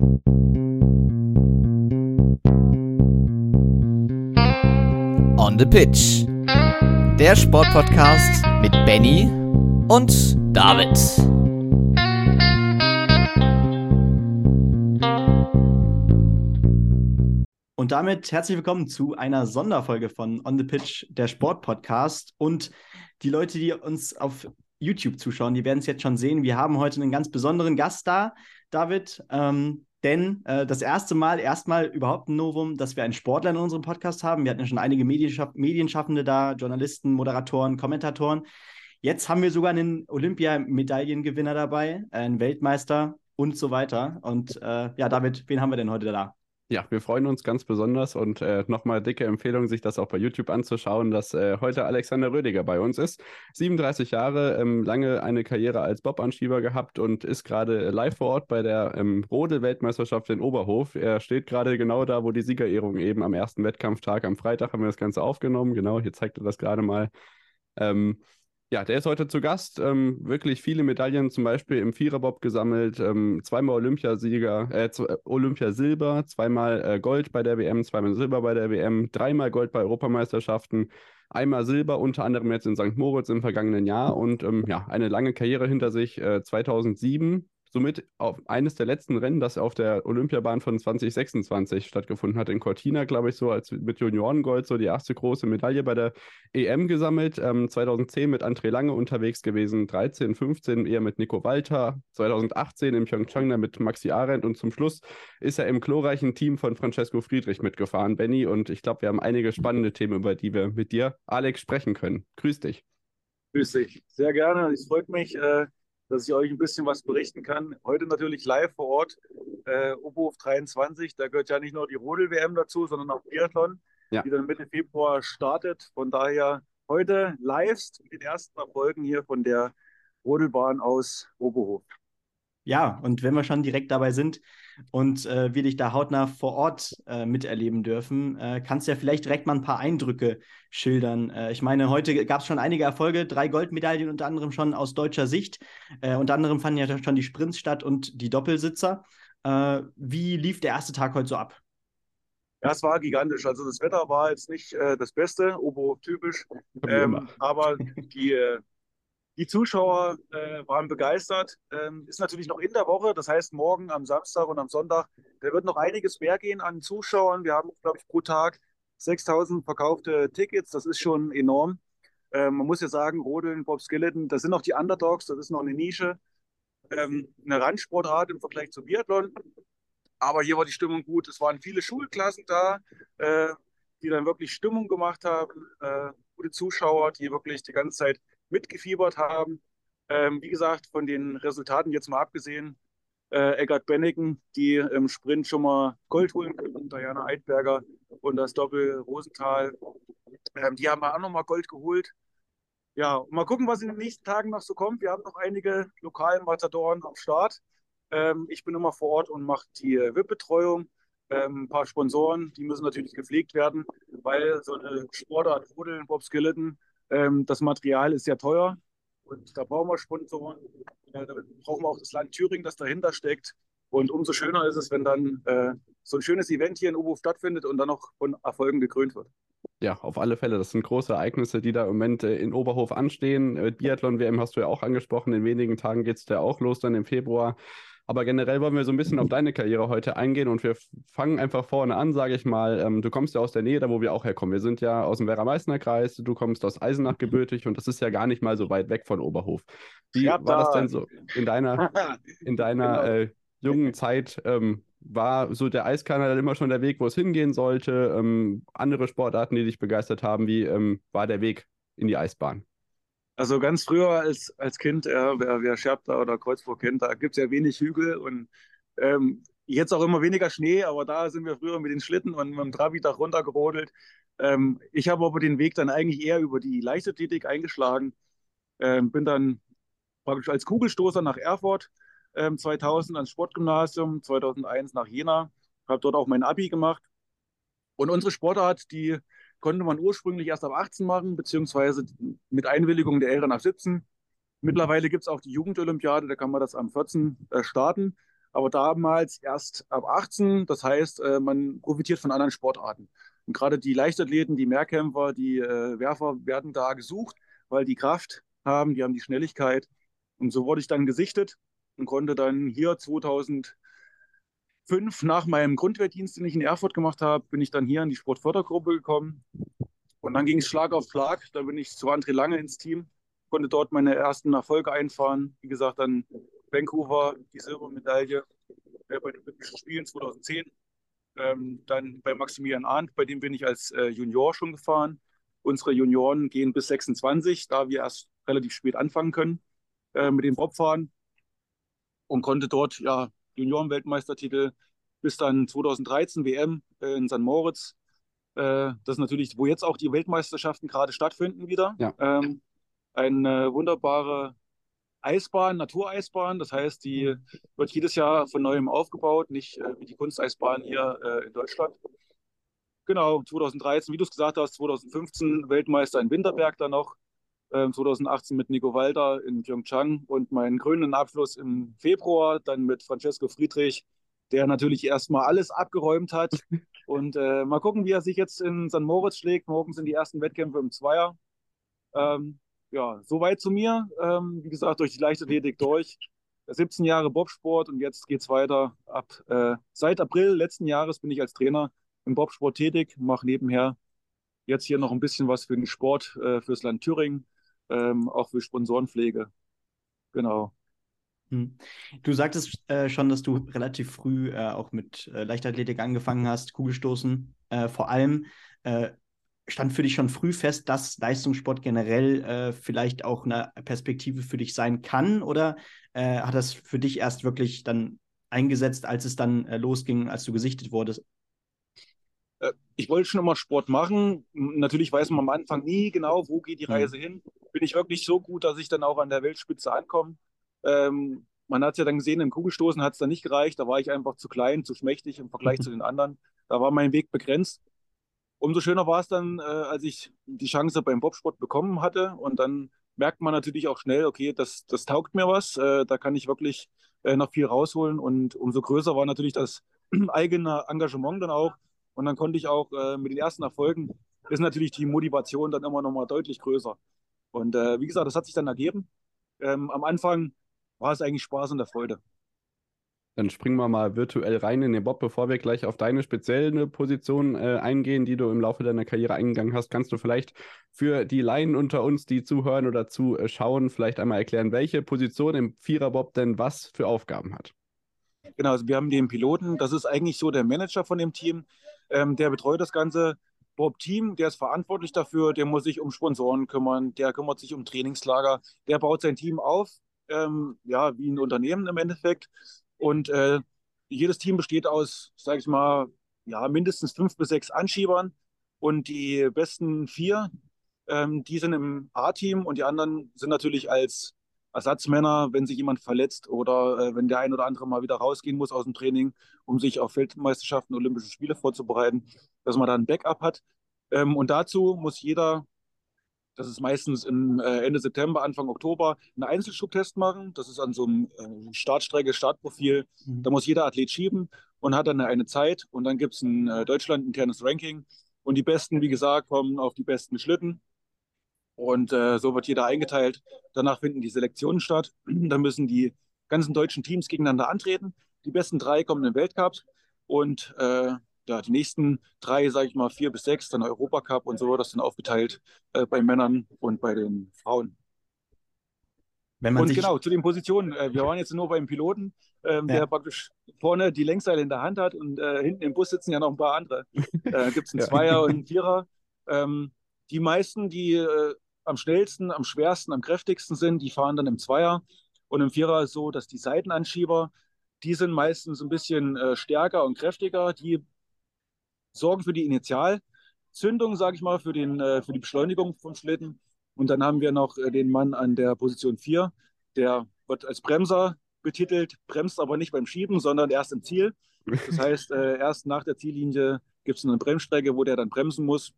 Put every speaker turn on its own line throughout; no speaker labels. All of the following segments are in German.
On the Pitch. Der Sportpodcast mit Benny und David.
Und damit herzlich willkommen zu einer Sonderfolge von On the Pitch, der Sportpodcast. Und die Leute, die uns auf YouTube zuschauen, die werden es jetzt schon sehen. Wir haben heute einen ganz besonderen Gast da, David. Ähm, denn äh, das erste Mal, erstmal überhaupt ein Novum, dass wir einen Sportler in unserem Podcast haben. Wir hatten ja schon einige Medienschaff Medienschaffende da, Journalisten, Moderatoren, Kommentatoren. Jetzt haben wir sogar einen Olympiamedaillengewinner dabei, einen Weltmeister und so weiter. Und äh, ja, David, wen haben wir denn heute da?
Ja, wir freuen uns ganz besonders und äh, nochmal dicke Empfehlung, sich das auch bei YouTube anzuschauen, dass äh, heute Alexander Rödiger bei uns ist. 37 Jahre, ähm, lange eine Karriere als Bob-Anschieber gehabt und ist gerade live vor Ort bei der ähm, Rodel-Weltmeisterschaft in Oberhof. Er steht gerade genau da, wo die Siegerehrung eben am ersten Wettkampftag am Freitag haben wir das Ganze aufgenommen. Genau, hier zeigt er das gerade mal. Ähm, ja, der ist heute zu Gast. Ähm, wirklich viele Medaillen, zum Beispiel im Viererbob gesammelt. Ähm, zweimal Olympiasieger, äh, Olympiasilber, zweimal äh, Gold bei der WM, zweimal Silber bei der WM, dreimal Gold bei Europameisterschaften, einmal Silber, unter anderem jetzt in St. Moritz im vergangenen Jahr und ähm, ja, eine lange Karriere hinter sich. Äh, 2007 somit auf eines der letzten Rennen, das auf der Olympiabahn von 2026 stattgefunden hat. In Cortina, glaube ich, so als mit Juniorengold so die erste große Medaille bei der EM gesammelt. Ähm, 2010 mit André Lange unterwegs gewesen, 13, 15 eher mit Nico Walter, 2018 im Pyeongchang mit Maxi Arendt und zum Schluss ist er im glorreichen Team von Francesco Friedrich mitgefahren, Benny. Und ich glaube, wir haben einige spannende Themen, über die wir mit dir, Alex, sprechen können. Grüß dich.
Grüß dich. Sehr gerne. Es freut mich. Äh dass ich euch ein bisschen was berichten kann. Heute natürlich live vor Ort, äh, Oberhof 23. Da gehört ja nicht nur die Rodel-WM dazu, sondern auch Biathlon, ja. die dann Mitte Februar startet. Von daher heute live mit den ersten Erfolgen hier von der Rodelbahn aus Oberhof.
Ja, und wenn wir schon direkt dabei sind und äh, wir dich da hautnah vor Ort äh, miterleben dürfen, äh, kannst du ja vielleicht direkt mal ein paar Eindrücke schildern. Äh, ich meine, heute gab es schon einige Erfolge, drei Goldmedaillen unter anderem schon aus deutscher Sicht. Äh, unter anderem fanden ja schon die Sprints statt und die Doppelsitzer. Äh, wie lief der erste Tag heute so ab?
Ja, es war gigantisch. Also das Wetter war jetzt nicht das Beste, Oberhof typisch, ähm, aber die die Zuschauer äh, waren begeistert. Ähm, ist natürlich noch in der Woche, das heißt morgen am Samstag und am Sonntag. Da wird noch einiges mehr gehen an Zuschauern. Wir haben, glaube ich, pro Tag 6000 verkaufte Tickets. Das ist schon enorm. Ähm, man muss ja sagen, Rodeln, Bob Skeleton, das sind noch die Underdogs, das ist noch eine Nische, ähm, eine Randsportart im Vergleich zum Biathlon. Aber hier war die Stimmung gut. Es waren viele Schulklassen da, äh, die dann wirklich Stimmung gemacht haben. Äh, gute Zuschauer, die wirklich die ganze Zeit mitgefiebert haben. Ähm, wie gesagt, von den Resultaten jetzt mal abgesehen, äh, Eggert Benneken, die im Sprint schon mal Gold holen können, Diana Eidberger und das Doppel Rosenthal, ähm, die haben auch nochmal Gold geholt. Ja, mal gucken, was in den nächsten Tagen noch so kommt. Wir haben noch einige lokalen Matadoren am Start. Ähm, ich bin immer vor Ort und mache die VIP-Betreuung. Ähm, ein paar Sponsoren, die müssen natürlich gepflegt werden, weil so eine Sportart Rodeln, Bob Skeleton, ähm, das Material ist sehr teuer und da brauchen wir Sponsoren. Äh, da brauchen wir auch das Land Thüringen, das dahinter steckt. Und umso schöner ist es, wenn dann äh, so ein schönes Event hier in Oberhof stattfindet und dann noch von Erfolgen gekrönt wird.
Ja, auf alle Fälle. Das sind große Ereignisse, die da im Moment äh, in Oberhof anstehen. Äh, Biathlon-WM hast du ja auch angesprochen. In wenigen Tagen geht es da auch los, dann im Februar. Aber generell wollen wir so ein bisschen auf deine Karriere heute eingehen und wir fangen einfach vorne an, sage ich mal. Ähm, du kommst ja aus der Nähe, da wo wir auch herkommen. Wir sind ja aus dem Werra-Meißner-Kreis, du kommst aus Eisenach gebürtig und das ist ja gar nicht mal so weit weg von Oberhof. Wie war das denn so in deiner, in deiner genau. äh, jungen Zeit? Ähm, war so der Eiskanal dann immer schon der Weg, wo es hingehen sollte? Ähm, andere Sportarten, die dich begeistert haben, wie ähm, war der Weg in die Eisbahn?
Also ganz früher als, als Kind, ja, wer, wer Scherbter oder Kreuzburg kennt, da gibt es ja wenig Hügel und ähm, jetzt auch immer weniger Schnee, aber da sind wir früher mit den Schlitten und mit dem Trabi-Dach runtergerodelt. Ähm, ich habe aber den Weg dann eigentlich eher über die Leichtathletik eingeschlagen. Ähm, bin dann praktisch als Kugelstoßer nach Erfurt, ähm, 2000 ans Sportgymnasium, 2001 nach Jena, habe dort auch mein Abi gemacht. Und unsere Sportart, die konnte man ursprünglich erst ab 18 machen, beziehungsweise mit Einwilligung der Eltern ab 17. Mittlerweile gibt es auch die Jugendolympiade, da kann man das am 14 äh, starten. aber damals erst ab 18. Das heißt, äh, man profitiert von anderen Sportarten. Und gerade die Leichtathleten, die Mehrkämpfer, die äh, Werfer werden da gesucht, weil die Kraft haben, die haben die Schnelligkeit. Und so wurde ich dann gesichtet und konnte dann hier 2005 nach meinem Grundwehrdienst, den ich in Erfurt gemacht habe, bin ich dann hier in die Sportfördergruppe gekommen. Und dann ging es Schlag auf Schlag. Da bin ich zu André Lange ins Team, konnte dort meine ersten Erfolge einfahren. Wie gesagt, dann Vancouver die Silbermedaille äh, bei den Olympischen Spielen 2010. Ähm, dann bei Maximilian Arndt, bei dem bin ich als äh, Junior schon gefahren. Unsere Junioren gehen bis 26, da wir erst relativ spät anfangen können äh, mit dem Bobfahren und konnte dort ja Junioren-Weltmeistertitel bis dann 2013 WM äh, in St. Moritz. Äh, das ist natürlich, wo jetzt auch die Weltmeisterschaften gerade stattfinden wieder. Ja. Ähm, eine wunderbare Eisbahn, Natureisbahn. Das heißt, die wird jedes Jahr von neuem aufgebaut, nicht äh, wie die Kunsteisbahn hier in Deutschland. Genau, 2013, wie du es gesagt hast, 2015 Weltmeister in Winterberg dann noch, 2018 mit Nico Walter in Pyeongchang und meinen grünen Abschluss im Februar dann mit Francesco Friedrich, der natürlich erstmal alles abgeräumt hat. Und äh, mal gucken, wie er sich jetzt in St. Moritz schlägt. Morgen sind die ersten Wettkämpfe im Zweier. Ähm, ja, soweit zu mir. Ähm, wie gesagt, durch die Leichtathletik durch. 17 Jahre Bobsport und jetzt geht es weiter. Ab äh, seit April letzten Jahres bin ich als Trainer im Bobsport tätig, mache nebenher jetzt hier noch ein bisschen was für den Sport, äh, fürs Land Thüringen, ähm, auch für Sponsorenpflege. Genau.
Hm. Du sagtest äh, schon, dass du relativ früh äh, auch mit äh, Leichtathletik angefangen hast, Kugelstoßen äh, vor allem. Äh, stand für dich schon früh fest, dass Leistungssport generell äh, vielleicht auch eine Perspektive für dich sein kann? Oder hat das für dich erst wirklich dann eingesetzt, als es dann losging, als du gesichtet wurdest?
Ich wollte schon immer Sport machen. Natürlich weiß man am Anfang nie genau, wo geht die mhm. Reise hin. Bin ich wirklich so gut, dass ich dann auch an der Weltspitze ankomme? Ähm, man hat es ja dann gesehen, im Kugelstoßen hat es dann nicht gereicht. Da war ich einfach zu klein, zu schmächtig im Vergleich zu den anderen. Da war mein Weg begrenzt umso schöner war es dann, äh, als ich die Chance beim Bobsport bekommen hatte. Und dann merkt man natürlich auch schnell, okay, das, das taugt mir was, äh, da kann ich wirklich äh, noch viel rausholen. Und umso größer war natürlich das eigene Engagement dann auch. Und dann konnte ich auch äh, mit den ersten Erfolgen, ist natürlich die Motivation dann immer noch mal deutlich größer. Und äh, wie gesagt, das hat sich dann ergeben. Ähm, am Anfang war es eigentlich Spaß und der Freude.
Dann springen wir mal virtuell rein in den Bob, bevor wir gleich auf deine spezielle Position äh, eingehen, die du im Laufe deiner Karriere eingegangen hast. Kannst du vielleicht für die Laien unter uns, die zuhören oder zuschauen, vielleicht einmal erklären, welche Position im Vierer-Bob denn was für Aufgaben hat?
Genau, also wir haben den Piloten, das ist eigentlich so der Manager von dem Team, ähm, der betreut das ganze Bob-Team, der ist verantwortlich dafür, der muss sich um Sponsoren kümmern, der kümmert sich um Trainingslager, der baut sein Team auf, ähm, ja, wie ein Unternehmen im Endeffekt. Und äh, jedes Team besteht aus, sage ich mal, ja, mindestens fünf bis sechs Anschiebern. Und die besten vier, ähm, die sind im A-Team und die anderen sind natürlich als Ersatzmänner, wenn sich jemand verletzt oder äh, wenn der ein oder andere mal wieder rausgehen muss aus dem Training, um sich auf Weltmeisterschaften, Olympische Spiele vorzubereiten, dass man da ein Backup hat. Ähm, und dazu muss jeder das ist meistens im äh, Ende September, Anfang Oktober, einen Einzelschubtest machen. Das ist an so einem äh, Startstrecke, Startprofil. Mhm. Da muss jeder Athlet schieben und hat dann eine Zeit. Und dann gibt es ein äh, Deutschland-internes Ranking. Und die Besten, wie gesagt, kommen auf die besten Schlitten. Und äh, so wird jeder eingeteilt. Danach finden die Selektionen statt. dann müssen die ganzen deutschen Teams gegeneinander antreten. Die besten drei kommen in den Weltcup. Und äh, ja, die nächsten drei, sage ich mal, vier bis sechs, dann Europacup und so, das dann aufgeteilt äh, bei Männern und bei den Frauen. und genau, zu den Positionen. Äh, wir waren jetzt nur beim Piloten, ähm, ja. der praktisch vorne die Längsseile in der Hand hat und äh, hinten im Bus sitzen ja noch ein paar andere. Da gibt es einen Zweier und einen Vierer. Ähm, die meisten, die äh, am schnellsten, am schwersten, am kräftigsten sind, die fahren dann im Zweier. Und im Vierer ist so, dass die Seitenanschieber, die sind meistens ein bisschen äh, stärker und kräftiger. Die sorgen für die Initialzündung, sage ich mal, für, den, äh, für die Beschleunigung vom Schlitten. Und dann haben wir noch äh, den Mann an der Position 4, der wird als Bremser betitelt, bremst aber nicht beim Schieben, sondern erst im Ziel. Das heißt, äh, erst nach der Ziellinie gibt es eine Bremsstrecke, wo der dann bremsen muss.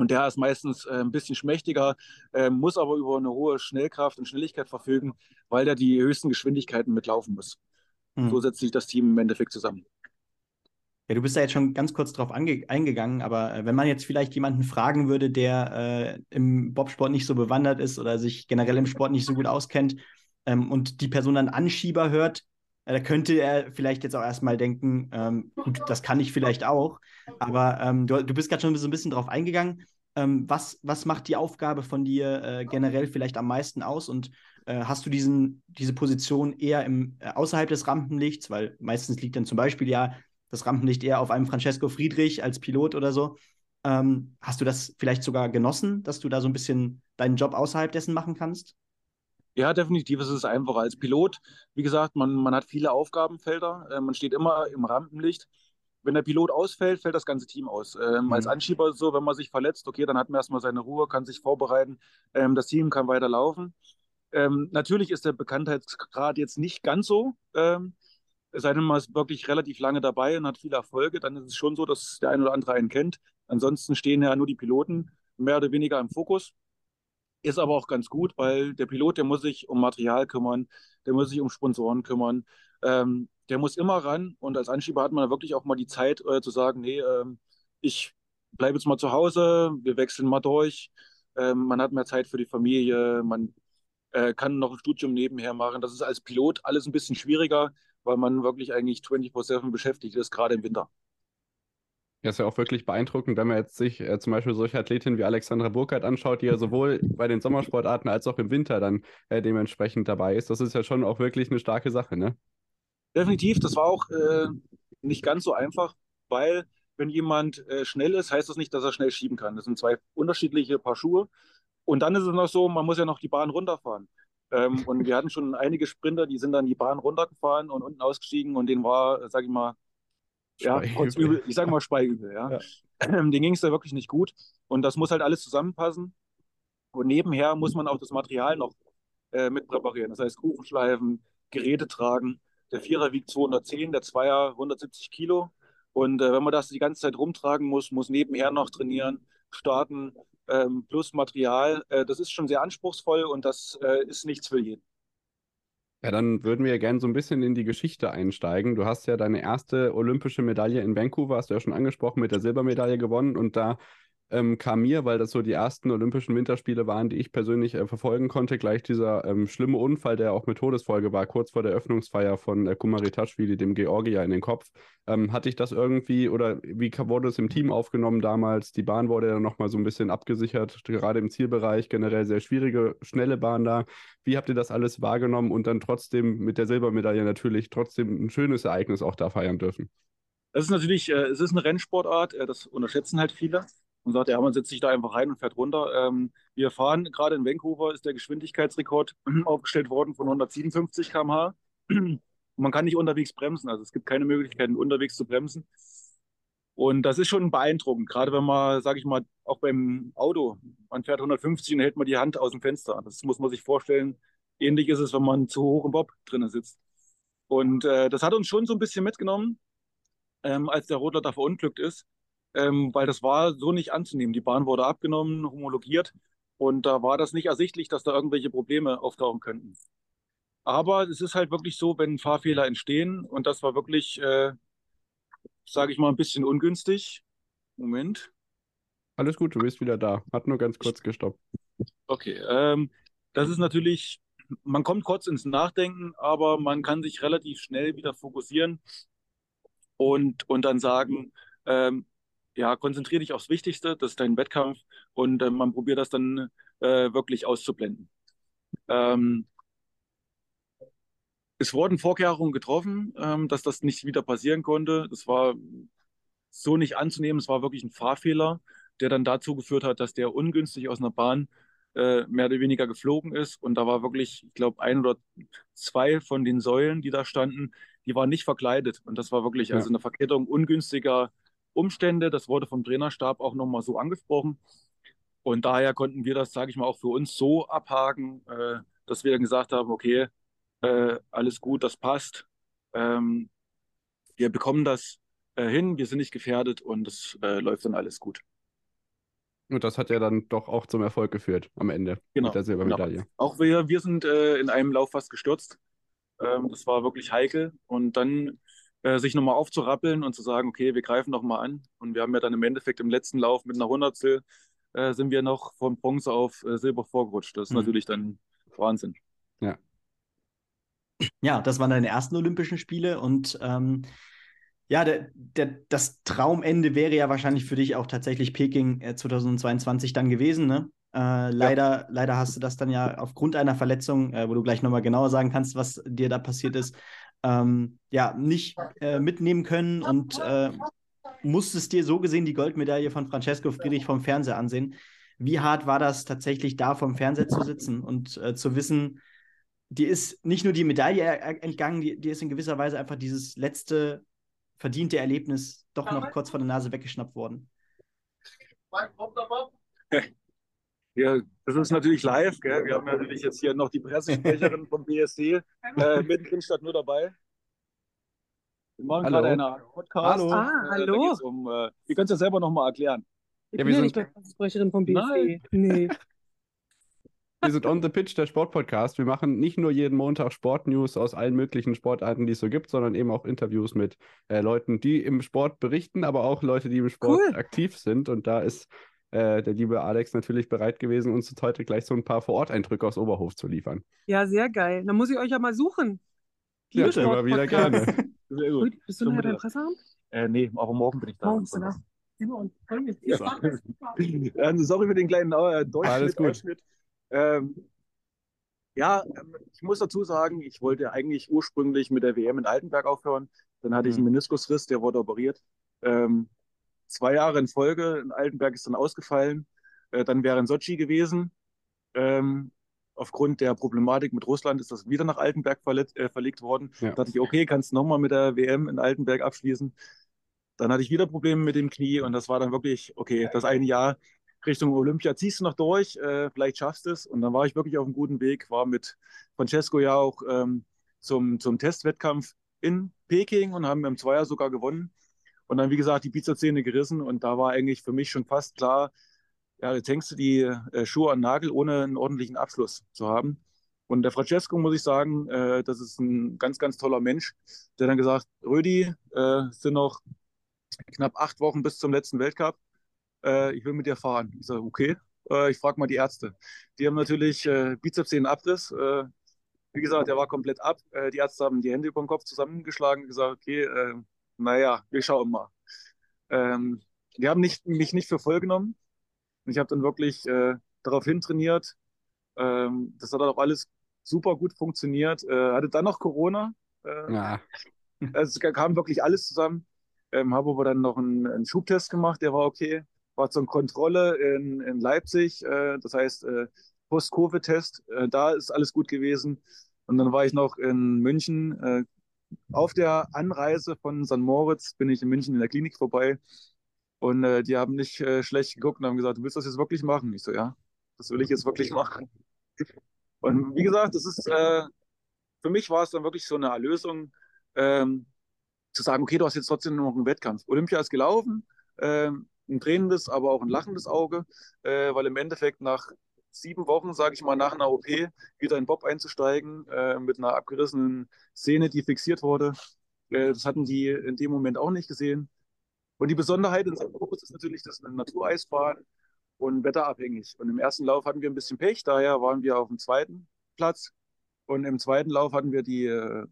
Und der ist meistens äh, ein bisschen schmächtiger, äh, muss aber über eine hohe Schnellkraft und Schnelligkeit verfügen, weil der die höchsten Geschwindigkeiten mitlaufen muss. hm. so setzt sich das Team im Endeffekt zusammen.
Ja, du bist da jetzt schon ganz kurz drauf eingegangen, aber äh, wenn man jetzt vielleicht jemanden fragen würde, der äh, im Bobsport nicht so bewandert ist oder sich generell im Sport nicht so gut auskennt ähm, und die Person dann Anschieber hört, da könnte er vielleicht jetzt auch erstmal denken, ähm, gut, das kann ich vielleicht auch. Aber ähm, du, du bist gerade schon so ein bisschen drauf eingegangen. Ähm, was, was macht die Aufgabe von dir äh, generell vielleicht am meisten aus? Und äh, hast du diesen, diese Position eher im, äh, außerhalb des Rampenlichts? Weil meistens liegt dann zum Beispiel ja das Rampenlicht eher auf einem Francesco Friedrich als Pilot oder so. Ähm, hast du das vielleicht sogar genossen, dass du da so ein bisschen deinen Job außerhalb dessen machen kannst?
Ja, definitiv ist es einfacher als Pilot. Wie gesagt, man, man hat viele Aufgabenfelder, äh, man steht immer im Rampenlicht. Wenn der Pilot ausfällt, fällt das ganze Team aus. Ähm, mhm. Als Anschieber so, wenn man sich verletzt, okay, dann hat man erstmal seine Ruhe, kann sich vorbereiten, ähm, das Team kann weiter laufen. Ähm, natürlich ist der Bekanntheitsgrad jetzt nicht ganz so. Ähm, es sei denn, man ist wirklich relativ lange dabei und hat viele Erfolge, dann ist es schon so, dass der ein oder andere einen kennt. Ansonsten stehen ja nur die Piloten mehr oder weniger im Fokus. Ist aber auch ganz gut, weil der Pilot, der muss sich um Material kümmern, der muss sich um Sponsoren kümmern, ähm, der muss immer ran und als Anschieber hat man wirklich auch mal die Zeit äh, zu sagen, nee, ähm, ich bleibe jetzt mal zu Hause, wir wechseln mal durch, ähm, man hat mehr Zeit für die Familie, man äh, kann noch ein Studium nebenher machen. Das ist als Pilot alles ein bisschen schwieriger, weil man wirklich eigentlich 24-7 beschäftigt ist, gerade im Winter.
Ja, ist ja auch wirklich beeindruckend, wenn man jetzt sich äh, zum Beispiel solche Athletinnen wie Alexandra Burkhardt anschaut, die ja sowohl bei den Sommersportarten als auch im Winter dann äh, dementsprechend dabei ist. Das ist ja schon auch wirklich eine starke Sache, ne?
Definitiv, das war auch äh, nicht ganz so einfach, weil wenn jemand äh, schnell ist, heißt das nicht, dass er schnell schieben kann. Das sind zwei unterschiedliche Paar Schuhe. Und dann ist es noch so, man muss ja noch die Bahn runterfahren. Ähm, und wir hatten schon einige Sprinter, die sind dann die Bahn runtergefahren und unten ausgestiegen und denen war, sag ich mal, ja, kurz übel, ich sage mal Speiübel, ja. ja. Denen ging es da wirklich nicht gut. Und das muss halt alles zusammenpassen. Und nebenher muss man auch das Material noch äh, mit präparieren. Das heißt, Kuchenschleifen, Geräte tragen. Der Vierer wiegt 210, der Zweier 170 Kilo. Und äh, wenn man das die ganze Zeit rumtragen muss, muss nebenher noch trainieren, starten, ähm, plus Material. Äh, das ist schon sehr anspruchsvoll und das äh, ist nichts für jeden.
Ja, dann würden wir gerne so ein bisschen in die Geschichte einsteigen. Du hast ja deine erste olympische Medaille in Vancouver, hast du ja schon angesprochen, mit der Silbermedaille gewonnen und da ähm, kam mir, weil das so die ersten Olympischen Winterspiele waren, die ich persönlich äh, verfolgen konnte, gleich dieser ähm, schlimme Unfall, der auch mit Todesfolge war, kurz vor der Öffnungsfeier von äh, Kumaritashvili, dem Georgier, in den Kopf. Ähm, hatte ich das irgendwie oder wie wurde es im Team aufgenommen damals? Die Bahn wurde ja nochmal so ein bisschen abgesichert, gerade im Zielbereich, generell sehr schwierige, schnelle Bahn da. Wie habt ihr das alles wahrgenommen und dann trotzdem mit der Silbermedaille natürlich trotzdem ein schönes Ereignis auch da feiern dürfen?
Das ist natürlich, äh, es ist eine Rennsportart, äh, das unterschätzen halt viele und sagt, ja, man setzt sich da einfach rein und fährt runter. Ähm, wir fahren, gerade in Vancouver ist der Geschwindigkeitsrekord aufgestellt worden von 157 km/h. man kann nicht unterwegs bremsen, also es gibt keine Möglichkeiten, unterwegs zu bremsen. Und das ist schon beeindruckend, gerade wenn man, sage ich mal, auch beim Auto, man fährt 150 und hält man die Hand aus dem Fenster. Das muss man sich vorstellen. Ähnlich ist es, wenn man zu hoch im Bob drinnen sitzt. Und äh, das hat uns schon so ein bisschen mitgenommen, ähm, als der Rodler da verunglückt ist ähm, weil das war so nicht anzunehmen. Die Bahn wurde abgenommen, homologiert und da war das nicht ersichtlich, dass da irgendwelche Probleme auftauchen könnten. Aber es ist halt wirklich so, wenn Fahrfehler entstehen und das war wirklich, äh, sage ich mal, ein bisschen ungünstig. Moment.
Alles gut, du bist wieder da. Hat nur ganz kurz gestoppt.
Okay, ähm, das ist natürlich, man kommt kurz ins Nachdenken, aber man kann sich relativ schnell wieder fokussieren und, und dann sagen, ähm, ja, konzentriere dich aufs Wichtigste, das ist dein Wettkampf und äh, man probiert das dann äh, wirklich auszublenden. Ähm, es wurden Vorkehrungen getroffen, ähm, dass das nicht wieder passieren konnte. Das war so nicht anzunehmen. Es war wirklich ein Fahrfehler, der dann dazu geführt hat, dass der ungünstig aus einer Bahn äh, mehr oder weniger geflogen ist. Und da war wirklich, ich glaube, ein oder zwei von den Säulen, die da standen, die waren nicht verkleidet. Und das war wirklich ja. also eine Verkettung ungünstiger Umstände. Das wurde vom Trainerstab auch nochmal so angesprochen. Und daher konnten wir das, sage ich mal, auch für uns so abhaken, äh, dass wir gesagt haben, okay, äh, alles gut, das passt. Ähm, wir bekommen das äh, hin, wir sind nicht gefährdet und es äh, läuft dann alles gut.
Und das hat ja dann doch auch zum Erfolg geführt am Ende
genau,
mit der Silbermedaille.
Genau. Auch wir, wir sind äh, in einem Lauf fast gestürzt. Ähm, das war wirklich heikel. Und dann äh, sich nochmal aufzurappeln und zu sagen, okay, wir greifen nochmal an. Und wir haben ja dann im Endeffekt im letzten Lauf mit einer Hundertstel äh, sind wir noch von Bronze auf äh, Silber vorgerutscht. Das ist mhm. natürlich dann Wahnsinn.
Ja.
Ja, das waren deine ersten Olympischen Spiele und ähm, ja, der, der, das Traumende wäre ja wahrscheinlich für dich auch tatsächlich Peking 2022 äh, dann gewesen, ne? Äh, leider, ja. leider hast du das dann ja aufgrund einer Verletzung, äh, wo du gleich nochmal genauer sagen kannst, was dir da passiert ist, ähm, ja, nicht äh, mitnehmen können und äh, musstest dir so gesehen die Goldmedaille von Francesco Friedrich vom Fernseher ansehen. Wie hart war das tatsächlich da vom Fernseher zu sitzen und äh, zu wissen, dir ist nicht nur die Medaille entgangen, dir ist in gewisser Weise einfach dieses letzte verdiente Erlebnis doch noch kurz vor der Nase weggeschnappt worden?
Ja, das ist natürlich live. Gell? Wir haben natürlich jetzt hier noch die Pressesprecherin vom BSC äh, mittendrin statt nur dabei. Wir machen hallo. gerade einen Podcast.
Hallo. Ah, äh, hallo.
Um, äh, ihr könnt es ja selber nochmal erklären.
Ich ja, bin ja nicht Pressesprecherin vom BSC. Nein. Nee.
Wir sind On the Pitch, der Sportpodcast. Wir machen nicht nur jeden Montag Sportnews aus allen möglichen Sportarten, die es so gibt, sondern eben auch Interviews mit äh, Leuten, die im Sport berichten, aber auch Leute, die im Sport cool. aktiv sind. Und da ist äh, der liebe Alex natürlich bereit gewesen, uns heute gleich so ein paar Vor-Ort-Eindrücke aus Oberhof zu liefern.
Ja, sehr geil. Dann muss ich euch ja mal suchen.
Ja, immer wieder gerne.
Sehr gut. Bist du nachher beim Presseramt?
Äh, nee, aber morgen bin ich da.
Morgen bist du da.
Ja. Sorry für den kleinen äh, Deutschschnitt. Ähm, ja, ähm, ich muss dazu sagen, ich wollte eigentlich ursprünglich mit der WM in Altenberg aufhören. Dann hatte mhm. ich einen Meniskusriss, der wurde operiert. Ähm, zwei Jahre in Folge. In Altenberg ist dann ausgefallen. Äh, dann wäre in Sochi gewesen. Ähm, aufgrund der Problematik mit Russland ist das wieder nach Altenberg verlet, äh, verlegt worden. Ja. Da dachte ich, okay, kannst du nochmal mit der WM in Altenberg abschließen. Dann hatte ich wieder Probleme mit dem Knie und das war dann wirklich, okay, das eine Jahr Richtung Olympia ziehst du noch durch, äh, vielleicht schaffst du es. Und dann war ich wirklich auf einem guten Weg, war mit Francesco ja auch ähm, zum, zum Testwettkampf in Peking und haben im Zweier sogar gewonnen. Und dann, wie gesagt, die Pizza-Zähne gerissen und da war eigentlich für mich schon fast klar, ja, jetzt hängst du die äh, Schuhe an Nagel, ohne einen ordentlichen Abschluss zu haben. Und der Francesco, muss ich sagen, äh, das ist ein ganz, ganz toller Mensch, der dann gesagt, Rödi, äh, es sind noch knapp acht Wochen bis zum letzten Weltcup. Äh, ich will mit dir fahren. Ich sage, okay, äh, ich frage mal die Ärzte. Die haben natürlich äh, Bizepssenenabriss. Äh, wie gesagt, der war komplett ab. Die Ärzte haben die Hände über den Kopf zusammengeschlagen und gesagt, okay, naja, wir schauen mal. Ähm, die haben nicht, mich nicht für voll genommen. Ich habe dann wirklich äh, darauf hintrainiert. Ähm, das hat auch alles super gut funktioniert. Äh, hatte dann noch Corona. Äh, ja. Also es kam wirklich alles zusammen. Ähm, habe aber dann noch einen, einen, Schubtest gemacht, der war okay. War zur Kontrolle in, in Leipzig, äh, das heißt äh, Post-Covid-Test. Äh, da ist alles gut gewesen. Und dann war ich noch in München, äh, auf der Anreise von St. Moritz bin ich in München in der Klinik vorbei und äh, die haben nicht äh, schlecht geguckt und haben gesagt, du willst das jetzt wirklich machen? Ich so, ja, das will ich jetzt wirklich machen. Und wie gesagt, das ist, äh, für mich war es dann wirklich so eine Erlösung, ähm, zu sagen, okay, du hast jetzt trotzdem noch einen Wettkampf. Olympia ist gelaufen, ähm, ein tränendes, aber auch ein lachendes Auge, äh, weil im Endeffekt nach sieben Wochen, sage ich mal, nach einer OP wieder in Bob einzusteigen äh, mit einer abgerissenen Szene, die fixiert wurde. Äh, das hatten die in dem Moment auch nicht gesehen. Und die Besonderheit in St. Moritz ist natürlich, dass eine Natureisbahn und wetterabhängig. Und im ersten Lauf hatten wir ein bisschen Pech, daher waren wir auf dem zweiten Platz. Und im zweiten Lauf hatten wir die äh,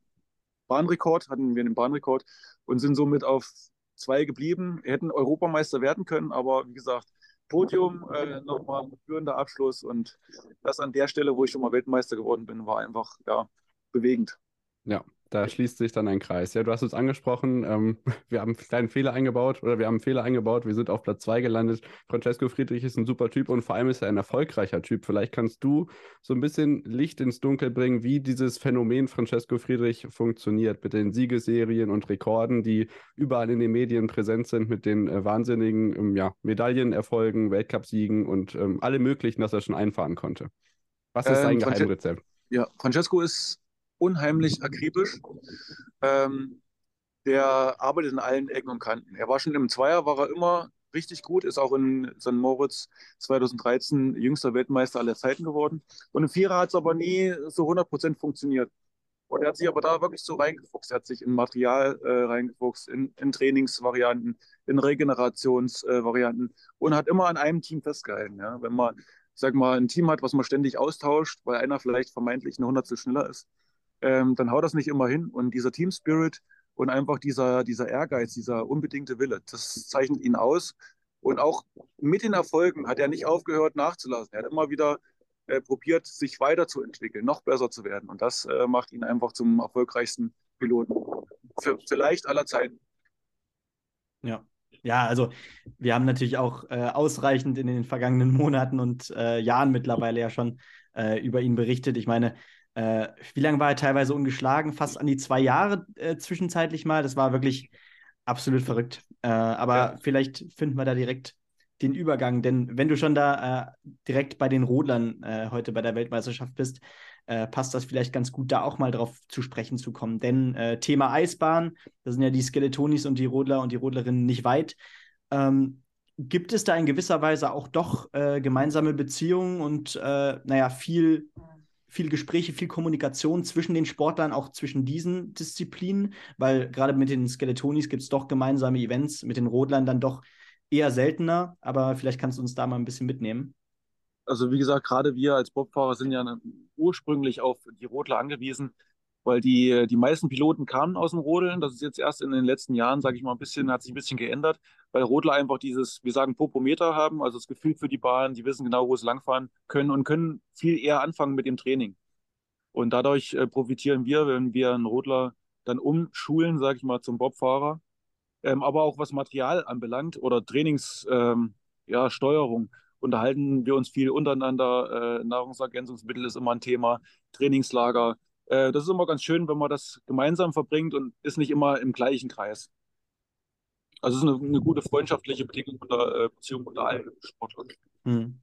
Bahnrekord, hatten wir den Bahnrekord und sind somit auf zwei geblieben. Hätten Europameister werden können, aber wie gesagt, Podium, äh, nochmal ein führender Abschluss und das an der Stelle, wo ich schon mal Weltmeister geworden bin, war einfach ja, bewegend.
Ja, da schließt sich dann ein Kreis. Ja, du hast es angesprochen, ähm, wir haben einen kleinen Fehler eingebaut oder wir haben einen Fehler eingebaut. Wir sind auf Platz 2 gelandet. Francesco Friedrich ist ein super Typ und vor allem ist er ein erfolgreicher Typ. Vielleicht kannst du so ein bisschen Licht ins Dunkel bringen, wie dieses Phänomen Francesco Friedrich funktioniert mit den Siegeserien und Rekorden, die überall in den Medien präsent sind, mit den äh, wahnsinnigen ähm, ja, Medaillenerfolgen, Weltcupsiegen und ähm, alle möglichen, dass er schon einfahren konnte. Was ist sein ähm, Geheimrezept?
Ja, Francesco ist unheimlich akribisch. Ähm, der arbeitet in allen Ecken und Kanten. Er war schon im Zweier, war er immer richtig gut, ist auch in St. Moritz 2013 jüngster Weltmeister aller Zeiten geworden. Und im Vierer hat es aber nie so 100% funktioniert. Und er hat sich aber da wirklich so reingefuchst. Er hat sich in Material äh, reingefuchst, in, in, Trainingsvarianten, in Regenerationsvarianten äh, und hat immer an einem Team festgehalten. Ja? Wenn man, sag mal, ein Team hat, was man ständig austauscht, weil einer vielleicht vermeintlich eine Hundertstel schneller ist, ähm, dann haut das nicht immer hin. Und dieser Team Spirit und einfach dieser, dieser Ehrgeiz, dieser unbedingte Wille, das zeichnet ihn aus. Und auch mit den Erfolgen hat er nicht aufgehört nachzulassen. Er hat immer wieder äh, probiert, sich weiterzuentwickeln, noch besser zu werden. Und das äh, macht ihn einfach zum erfolgreichsten Piloten. Für, vielleicht aller Zeiten.
Ja. Ja, also wir haben natürlich auch äh, ausreichend in den vergangenen Monaten und äh, Jahren mittlerweile ja schon äh, über ihn berichtet. Ich meine, äh, wie lange war er teilweise ungeschlagen? Fast an die zwei Jahre zwischenzeitlich mal. Das war wirklich absolut verrückt. aber ja. vielleicht finden wir da direkt den Übergang, denn wenn du schon da äh, direkt bei den Rodlern äh, heute bei der Weltmeisterschaft bist, äh, passt das vielleicht ganz gut, da auch mal drauf zu sprechen zu kommen. Denn äh, Thema Eisbahn, da sind ja die Skeletonis und die Rodler und die Rodlerinnen nicht weit. Ähm, gibt es da in gewisser Weise auch doch äh, gemeinsame Beziehungen und, äh, naja, viel, viel Gespräche, viel Kommunikation zwischen den Sportlern, auch zwischen diesen Disziplinen? Weil gerade mit den Skeletonis gibt es doch gemeinsame Events, mit den Rodlern dann doch eher seltener, aber vielleicht kannst du uns da mal ein bisschen mitnehmen.
Also wie gesagt, gerade wir als Bobfahrer sind ja ursprünglich auf die Rodler angewiesen, weil die, die meisten Piloten kamen aus dem Rodeln. Das ist jetzt erst in den letzten Jahren, sage ich mal, ein bisschen, hat sich ein bisschen geändert, weil Rodler einfach dieses, wir sagen, Popometer haben, also das Gefühl für die Bahn, die wissen genau, wo sie langfahren können und können viel eher anfangen mit dem Training. Und dadurch äh, profitieren wir, wenn wir einen Rodler dann umschulen, sage ich mal, zum Bobfahrer ähm, aber auch was Material anbelangt oder Trainingssteuerung, ähm, ja, unterhalten wir uns viel untereinander. Äh, Nahrungsergänzungsmittel ist immer ein Thema, Trainingslager. Äh, das ist immer ganz schön, wenn man das gemeinsam verbringt und ist nicht immer im gleichen Kreis. Also es ist eine, eine gute freundschaftliche Bedingung unter, äh, Beziehung unter allen Sportlern. Mhm.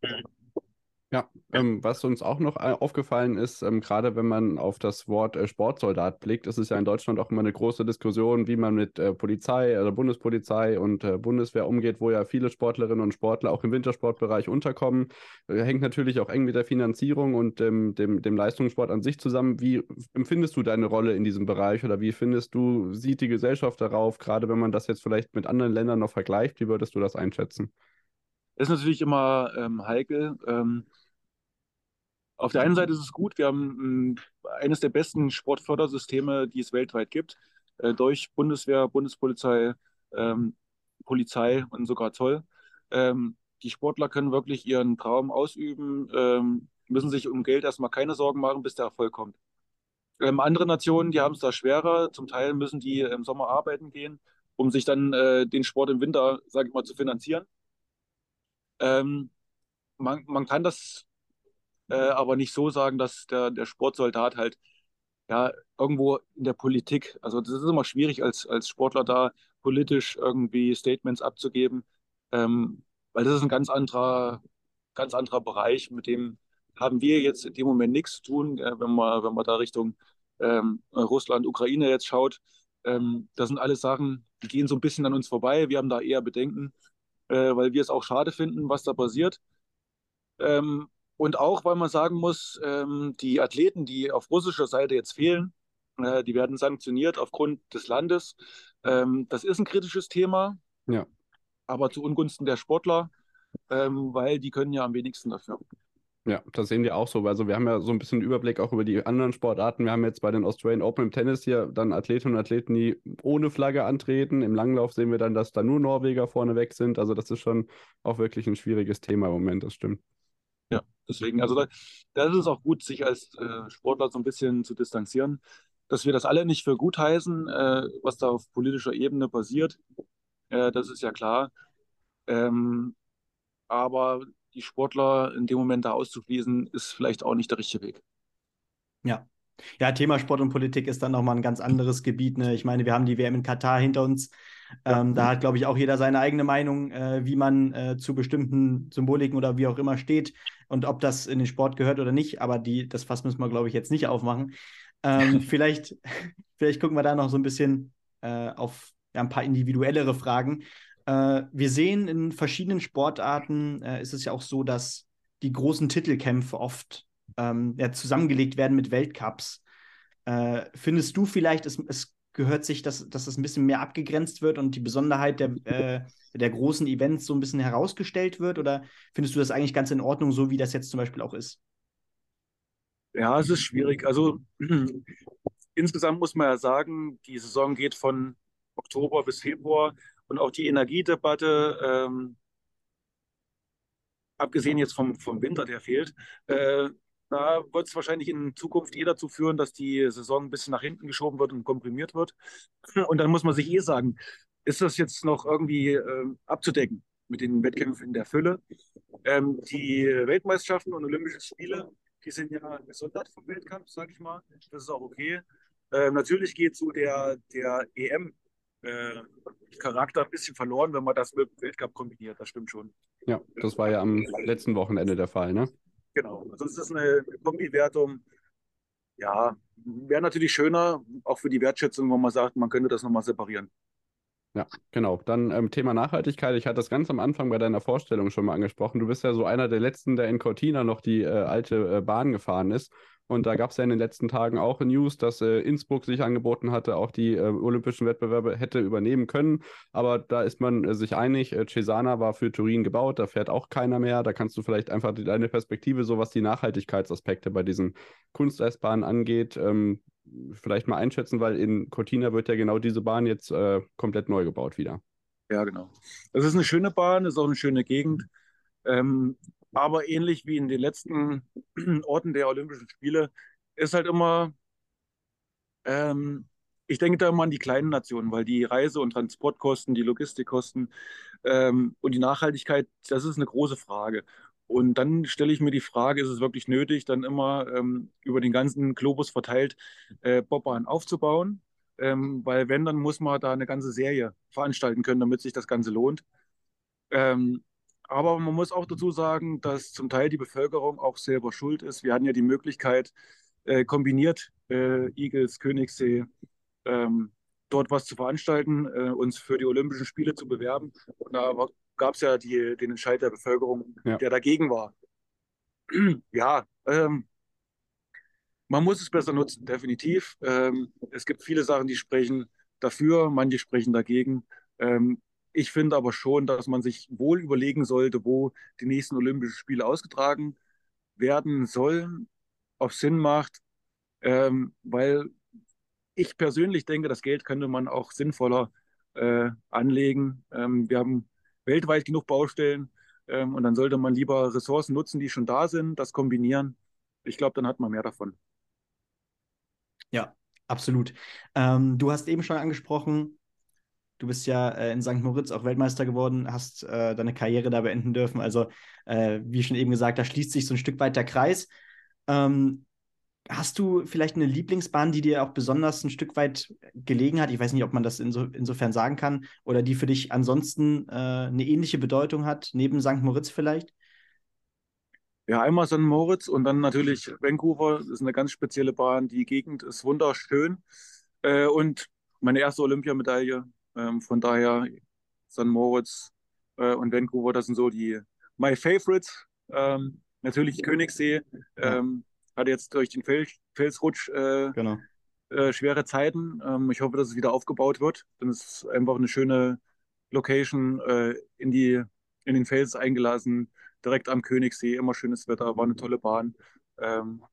Ja, ähm, was uns auch noch äh, aufgefallen ist, ähm, gerade wenn man auf das Wort äh, Sportsoldat blickt, ist es ja in Deutschland auch immer eine große Diskussion, wie man mit äh, Polizei, also Bundespolizei und äh, Bundeswehr umgeht, wo ja viele Sportlerinnen und Sportler auch im Wintersportbereich unterkommen. Äh, hängt natürlich auch eng mit der Finanzierung und ähm, dem, dem Leistungssport an sich zusammen. Wie empfindest du deine Rolle in diesem Bereich oder wie findest du, sieht die Gesellschaft darauf, gerade wenn man das jetzt vielleicht mit anderen Ländern noch vergleicht? Wie würdest du das einschätzen?
ist natürlich immer ähm, heikel. Ähm, auf der einen Seite ist es gut, wir haben äh, eines der besten Sportfördersysteme, die es weltweit gibt, äh, durch Bundeswehr, Bundespolizei, ähm, Polizei und sogar Zoll. Ähm, die Sportler können wirklich ihren Traum ausüben, ähm, müssen sich um Geld erstmal keine Sorgen machen, bis der Erfolg kommt. Ähm, andere Nationen, die haben es da schwerer. Zum Teil müssen die im Sommer arbeiten gehen, um sich dann äh, den Sport im Winter, sage ich mal, zu finanzieren. Ähm, man, man kann das äh, aber nicht so sagen, dass der, der Sportsoldat halt ja irgendwo in der Politik, also das ist immer schwierig als, als Sportler da politisch irgendwie Statements abzugeben, ähm, weil das ist ein ganz anderer, ganz anderer Bereich, mit dem haben wir jetzt in dem Moment nichts zu tun, äh, wenn man, wenn man da Richtung ähm, Russland, Ukraine jetzt schaut. Ähm, das sind alles Sachen, die gehen so ein bisschen an uns vorbei. Wir haben da eher Bedenken äh, weil wir es auch schade finden, was da passiert. Ähm, und auch, weil man sagen muss, ähm, die Athleten, die auf russischer Seite jetzt fehlen, äh, die werden sanktioniert aufgrund des Landes. Ähm, das ist ein kritisches Thema,
ja.
aber zu Ungunsten der Sportler, ähm, weil die können ja am wenigsten dafür.
Ja, das sehen wir auch so. Also wir haben ja so ein bisschen Überblick auch über die anderen Sportarten. Wir haben jetzt bei den Australian Open im Tennis hier dann Athletinnen und Athleten, die ohne Flagge antreten. Im Langlauf sehen wir dann, dass da nur Norweger vorne weg sind. Also das ist schon auch wirklich ein schwieriges Thema im Moment, das stimmt.
Ja, deswegen, also da, da ist es auch gut, sich als äh, Sportler so ein bisschen zu distanzieren, dass wir das alle nicht für gut heißen, äh, was da auf politischer Ebene passiert. Äh, das ist ja klar. Ähm, aber die Sportler in dem Moment da auszuschließen, ist vielleicht auch nicht der richtige Weg.
Ja. Ja, Thema Sport und Politik ist dann nochmal ein ganz anderes Gebiet. Ne? Ich meine, wir haben die WM in Katar hinter uns. Ähm. Da hat, glaube ich, auch jeder seine eigene Meinung, äh, wie man äh, zu bestimmten Symboliken oder wie auch immer steht und ob das in den Sport gehört oder nicht. Aber die, das Fass müssen wir, glaube ich, jetzt nicht aufmachen. Ähm, vielleicht, vielleicht gucken wir da noch so ein bisschen äh, auf ja, ein paar individuellere Fragen. Äh, wir sehen in verschiedenen Sportarten äh, ist es ja auch so, dass die großen Titelkämpfe oft ähm, ja, zusammengelegt werden mit Weltcups. Äh, findest du vielleicht, es, es gehört sich, dass, dass das ein bisschen mehr abgegrenzt wird und die Besonderheit der, äh, der großen Events so ein bisschen herausgestellt wird? Oder findest du das eigentlich ganz in Ordnung, so wie das jetzt zum Beispiel auch ist?
Ja, es ist schwierig. Also insgesamt muss man ja sagen, die Saison geht von Oktober bis Februar und auch die Energiedebatte, ähm, abgesehen jetzt vom, vom Winter, der fehlt, äh, da wird es wahrscheinlich in Zukunft eh dazu führen, dass die Saison ein bisschen nach hinten geschoben wird und komprimiert wird. Und dann muss man sich eh sagen, ist das jetzt noch irgendwie äh, abzudecken mit den Wettkämpfen in der Fülle? Ähm, die Weltmeisterschaften und Olympischen Spiele, die sind ja gesondert vom Weltcup, sage ich mal. Das ist auch okay. Ähm, natürlich geht so der, der EM äh, Charakter ein bisschen verloren, wenn man das mit dem Weltcup kombiniert. Das stimmt schon.
Ja, das war ja am letzten Wochenende der Fall, ne?
Genau. Also es ist eine Kombi-Wertung. Ja, wäre natürlich schöner, auch für die Wertschätzung, wenn man sagt, man könnte das nochmal separieren.
Ja, genau. Dann ähm, Thema Nachhaltigkeit. Ich hatte das ganz am Anfang bei deiner Vorstellung schon mal angesprochen. Du bist ja so einer der letzten, der in Cortina noch die äh, alte äh, Bahn gefahren ist. Und da gab es ja in den letzten Tagen auch News, dass äh, Innsbruck sich angeboten hatte, auch die äh, olympischen Wettbewerbe hätte übernehmen können. Aber da ist man äh, sich einig, äh, Cesana war für Turin gebaut, da fährt auch keiner mehr. Da kannst du vielleicht einfach deine Perspektive, so was die Nachhaltigkeitsaspekte bei diesen Kunsteisbahnen angeht, ähm, vielleicht mal einschätzen, weil in Cortina wird ja genau diese Bahn jetzt äh, komplett neu gebaut wieder.
Ja, genau. Das ist eine schöne Bahn, ist auch eine schöne Gegend. Ähm, aber ähnlich wie in den letzten Orten der Olympischen Spiele ist halt immer, ähm, ich denke da immer an die kleinen Nationen, weil die Reise- und Transportkosten, die Logistikkosten ähm, und die Nachhaltigkeit, das ist eine große Frage. Und dann stelle ich mir die Frage, ist es wirklich nötig, dann immer ähm, über den ganzen Globus verteilt äh, Bobbahn aufzubauen? Ähm, weil wenn, dann muss man da eine ganze Serie veranstalten können, damit sich das Ganze lohnt. Ähm, aber man muss auch dazu sagen, dass zum Teil die Bevölkerung auch selber schuld ist. Wir hatten ja die Möglichkeit, äh, kombiniert äh, Igels, Königssee, ähm, dort was zu veranstalten, äh, uns für die Olympischen Spiele zu bewerben. Und da gab es ja die, den Entscheid der Bevölkerung, ja. der dagegen war. ja, ähm, man muss es besser nutzen, definitiv. Ähm, es gibt viele Sachen, die sprechen dafür, manche sprechen dagegen. Ähm, ich finde aber schon, dass man sich wohl überlegen sollte, wo die nächsten Olympischen Spiele ausgetragen werden sollen, ob Sinn macht, ähm, weil ich persönlich denke, das Geld könnte man auch sinnvoller äh, anlegen. Ähm, wir haben weltweit genug Baustellen ähm, und dann sollte man lieber Ressourcen nutzen, die schon da sind, das kombinieren. Ich glaube, dann hat man mehr davon.
Ja, absolut. Ähm, du hast eben schon angesprochen, Du bist ja äh, in St. Moritz auch Weltmeister geworden, hast äh, deine Karriere da beenden dürfen. Also, äh, wie schon eben gesagt, da schließt sich so ein Stück weit der Kreis. Ähm, hast du vielleicht eine Lieblingsbahn, die dir auch besonders ein Stück weit gelegen hat? Ich weiß nicht, ob man das inso, insofern sagen kann. Oder die für dich ansonsten äh, eine ähnliche Bedeutung hat, neben St. Moritz vielleicht?
Ja, einmal St. Moritz und dann natürlich Vancouver. Das ist eine ganz spezielle Bahn. Die Gegend ist wunderschön. Äh, und meine erste Olympiamedaille ähm, von daher St. Moritz äh, und Vancouver, das sind so die my favorites. Ähm, natürlich Königssee. Ähm, hat jetzt durch den Fel Felsrutsch äh, genau. äh, schwere Zeiten. Ähm, ich hoffe, dass es wieder aufgebaut wird. Denn es ist einfach eine schöne Location äh, in, die, in den Fels eingelassen, direkt am Königssee. Immer schönes Wetter, war eine tolle Bahn. Ähm,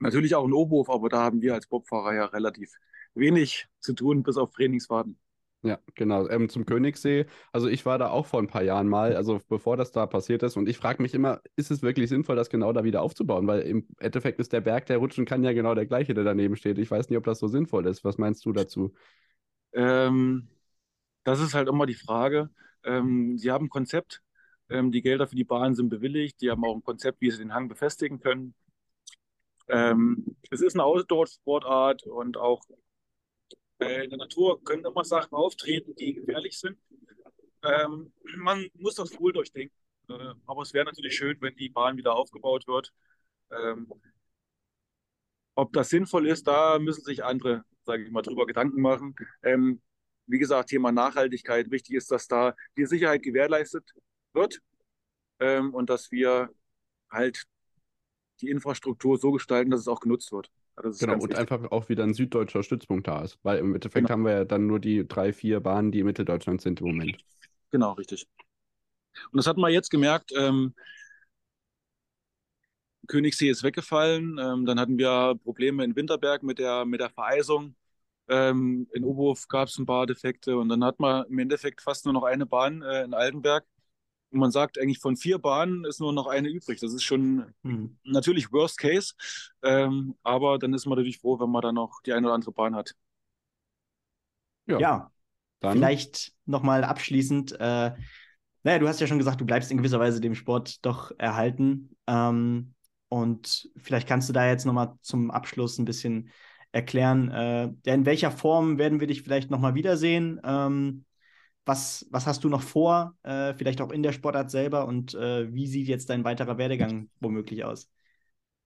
natürlich auch ein Oberhof, aber da haben wir als Bobfahrer ja relativ wenig zu tun, bis auf Trainingsfahrten.
Ja, genau. Ähm, zum Königssee. Also ich war da auch vor ein paar Jahren mal, also bevor das da passiert ist. Und ich frage mich immer, ist es wirklich sinnvoll, das genau da wieder aufzubauen? Weil im Endeffekt ist der Berg, der rutschen kann, ja genau der gleiche, der daneben steht. Ich weiß nicht, ob das so sinnvoll ist. Was meinst du dazu?
Ähm, das ist halt immer die Frage. Ähm, sie haben ein Konzept. Ähm, die Gelder für die Bahn sind bewilligt. Die haben auch ein Konzept, wie sie den Hang befestigen können. Ähm, es ist eine Outdoor-Sportart und auch in der Natur können immer Sachen auftreten, die gefährlich sind. Ähm, man muss das wohl durchdenken. Äh, aber es wäre natürlich schön, wenn die Bahn wieder aufgebaut wird. Ähm, ob das sinnvoll ist, da müssen sich andere, sage ich mal, drüber Gedanken machen. Ähm, wie gesagt, Thema Nachhaltigkeit. Wichtig ist, dass da die Sicherheit gewährleistet wird ähm, und dass wir halt die Infrastruktur so gestalten, dass es auch genutzt wird.
Genau, und wichtig. einfach auch wieder ein süddeutscher Stützpunkt da ist, weil im Endeffekt genau. haben wir ja dann nur die drei, vier Bahnen, die in Mitteldeutschland sind im Moment.
Genau, richtig. Und das hat man jetzt gemerkt, ähm, Königssee ist weggefallen, ähm, dann hatten wir Probleme in Winterberg mit der, mit der Vereisung. Ähm, in Oberhof gab es ein paar Defekte und dann hat man im Endeffekt fast nur noch eine Bahn äh, in Altenberg. Und man sagt eigentlich von vier Bahnen ist nur noch eine übrig. Das ist schon mhm. natürlich Worst Case, ähm, aber dann ist man natürlich froh, wenn man dann noch die eine oder andere Bahn hat.
Ja, ja. vielleicht nochmal abschließend. Äh, naja, du hast ja schon gesagt, du bleibst in gewisser Weise dem Sport doch erhalten. Ähm, und vielleicht kannst du da jetzt nochmal zum Abschluss ein bisschen erklären, äh, in welcher Form werden wir dich vielleicht nochmal wiedersehen? Ähm, was, was hast du noch vor, äh, vielleicht auch in der Sportart selber und äh, wie sieht jetzt dein weiterer Werdegang womöglich aus?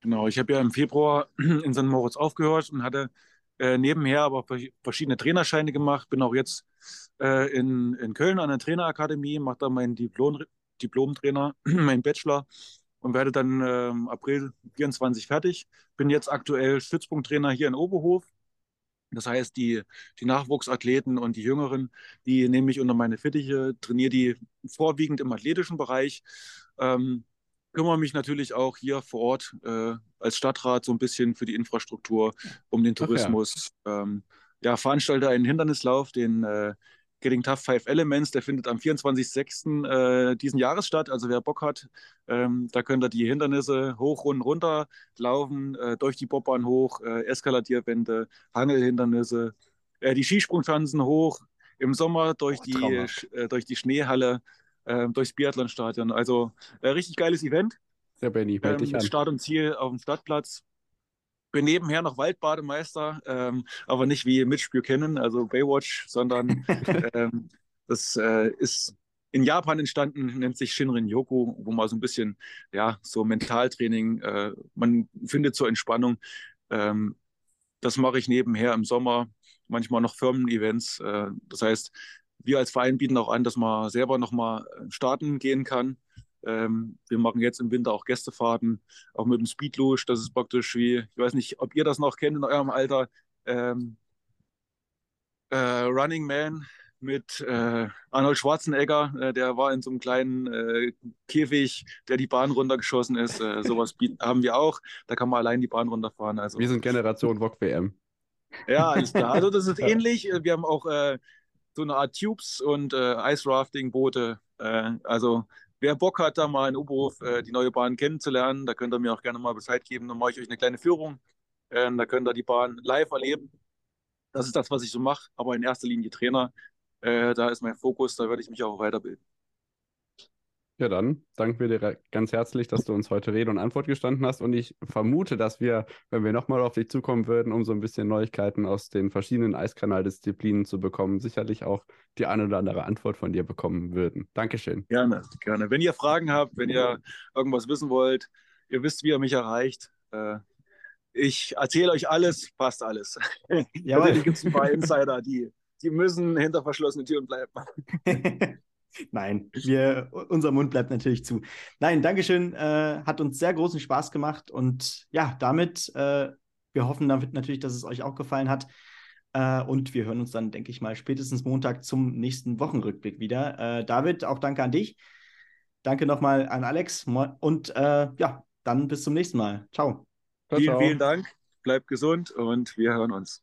Genau, ich habe ja im Februar in St. Moritz aufgehört und hatte äh, nebenher aber verschiedene Trainerscheine gemacht. Bin auch jetzt äh, in, in Köln an der Trainerakademie, mache da meinen Diplom, Diplom-Trainer, meinen Bachelor und werde dann ähm, April 24 fertig. Bin jetzt aktuell Stützpunkttrainer hier in Oberhof. Das heißt, die, die Nachwuchsathleten und die Jüngeren, die nehme ich unter meine Fittiche, trainiere die vorwiegend im athletischen Bereich. Ähm, kümmere mich natürlich auch hier vor Ort äh, als Stadtrat so ein bisschen für die Infrastruktur, um den Tourismus. Ja. Ähm, ja, veranstalte einen Hindernislauf, den äh, Getting Tough Five Elements, der findet am 24.06. Äh, diesen Jahres statt. Also wer Bock hat, ähm, da könnt ihr die Hindernisse hoch und runter laufen, äh, durch die Bobbahn hoch, äh, Eskaladierwände, Hangelhindernisse, die Skisprungschanzen hoch, im Sommer durch, oh, die, durch die Schneehalle, äh, durchs Biathlonstadion. Also richtig geiles Event.
Ja, Benny, melde ähm, dich an.
Start und Ziel auf dem Stadtplatz bin nebenher noch Waldbademeister, ähm, aber nicht wie Mitch Buchanan, also Baywatch, sondern ähm, das äh, ist in Japan entstanden, nennt sich Shinrin Yoku, wo man so ein bisschen, ja, so Mentaltraining, äh, man findet zur Entspannung. Ähm, das mache ich nebenher im Sommer, manchmal noch Firmen-Events. Äh, das heißt, wir als Verein bieten auch an, dass man selber nochmal starten gehen kann. Ähm, wir machen jetzt im Winter auch Gästefahrten, auch mit dem Speedlush. Das ist praktisch wie, ich weiß nicht, ob ihr das noch kennt in eurem Alter, ähm, äh, Running Man mit äh, Arnold Schwarzenegger, äh, der war in so einem kleinen äh, Käfig, der die Bahn runtergeschossen ist. Äh, sowas haben wir auch. Da kann man allein die Bahn runterfahren. Also,
wir sind Generation VOG WM.
Ja, alles klar. Also das ist ähnlich. Wir haben auch äh, so eine Art Tubes und Ice Rafting Boote. also Wer Bock hat, da mal in Oberhof äh, die neue Bahn kennenzulernen, da könnt ihr mir auch gerne mal Bescheid geben. Dann mache ich euch eine kleine Führung. Ähm, da könnt ihr die Bahn live erleben. Das ist das, was ich so mache, aber in erster Linie Trainer. Äh, da ist mein Fokus, da werde ich mich auch weiterbilden.
Ja, dann danken wir dir ganz herzlich, dass du uns heute Rede und Antwort gestanden hast. Und ich vermute, dass wir, wenn wir nochmal auf dich zukommen würden, um so ein bisschen Neuigkeiten aus den verschiedenen Eiskanaldisziplinen zu bekommen, sicherlich auch die eine oder andere Antwort von dir bekommen würden. Dankeschön.
Gerne, gerne. Wenn ihr Fragen habt, wenn ihr irgendwas wissen wollt, ihr wisst, wie ihr mich erreicht. Äh, ich erzähle euch alles, passt alles. Ja, also, gibt es ein paar Insider, die, die müssen hinter verschlossenen Türen bleiben.
Nein, wir, unser Mund bleibt natürlich zu. Nein, Dankeschön. Äh, hat uns sehr großen Spaß gemacht. Und ja, damit, äh, wir hoffen damit natürlich, dass es euch auch gefallen hat. Äh, und wir hören uns dann, denke ich mal, spätestens Montag zum nächsten Wochenrückblick wieder. Äh, David, auch danke an dich. Danke nochmal an Alex. Und äh, ja, dann bis zum nächsten Mal. Ciao.
ciao vielen, vielen Dank. Bleibt gesund und wir hören uns.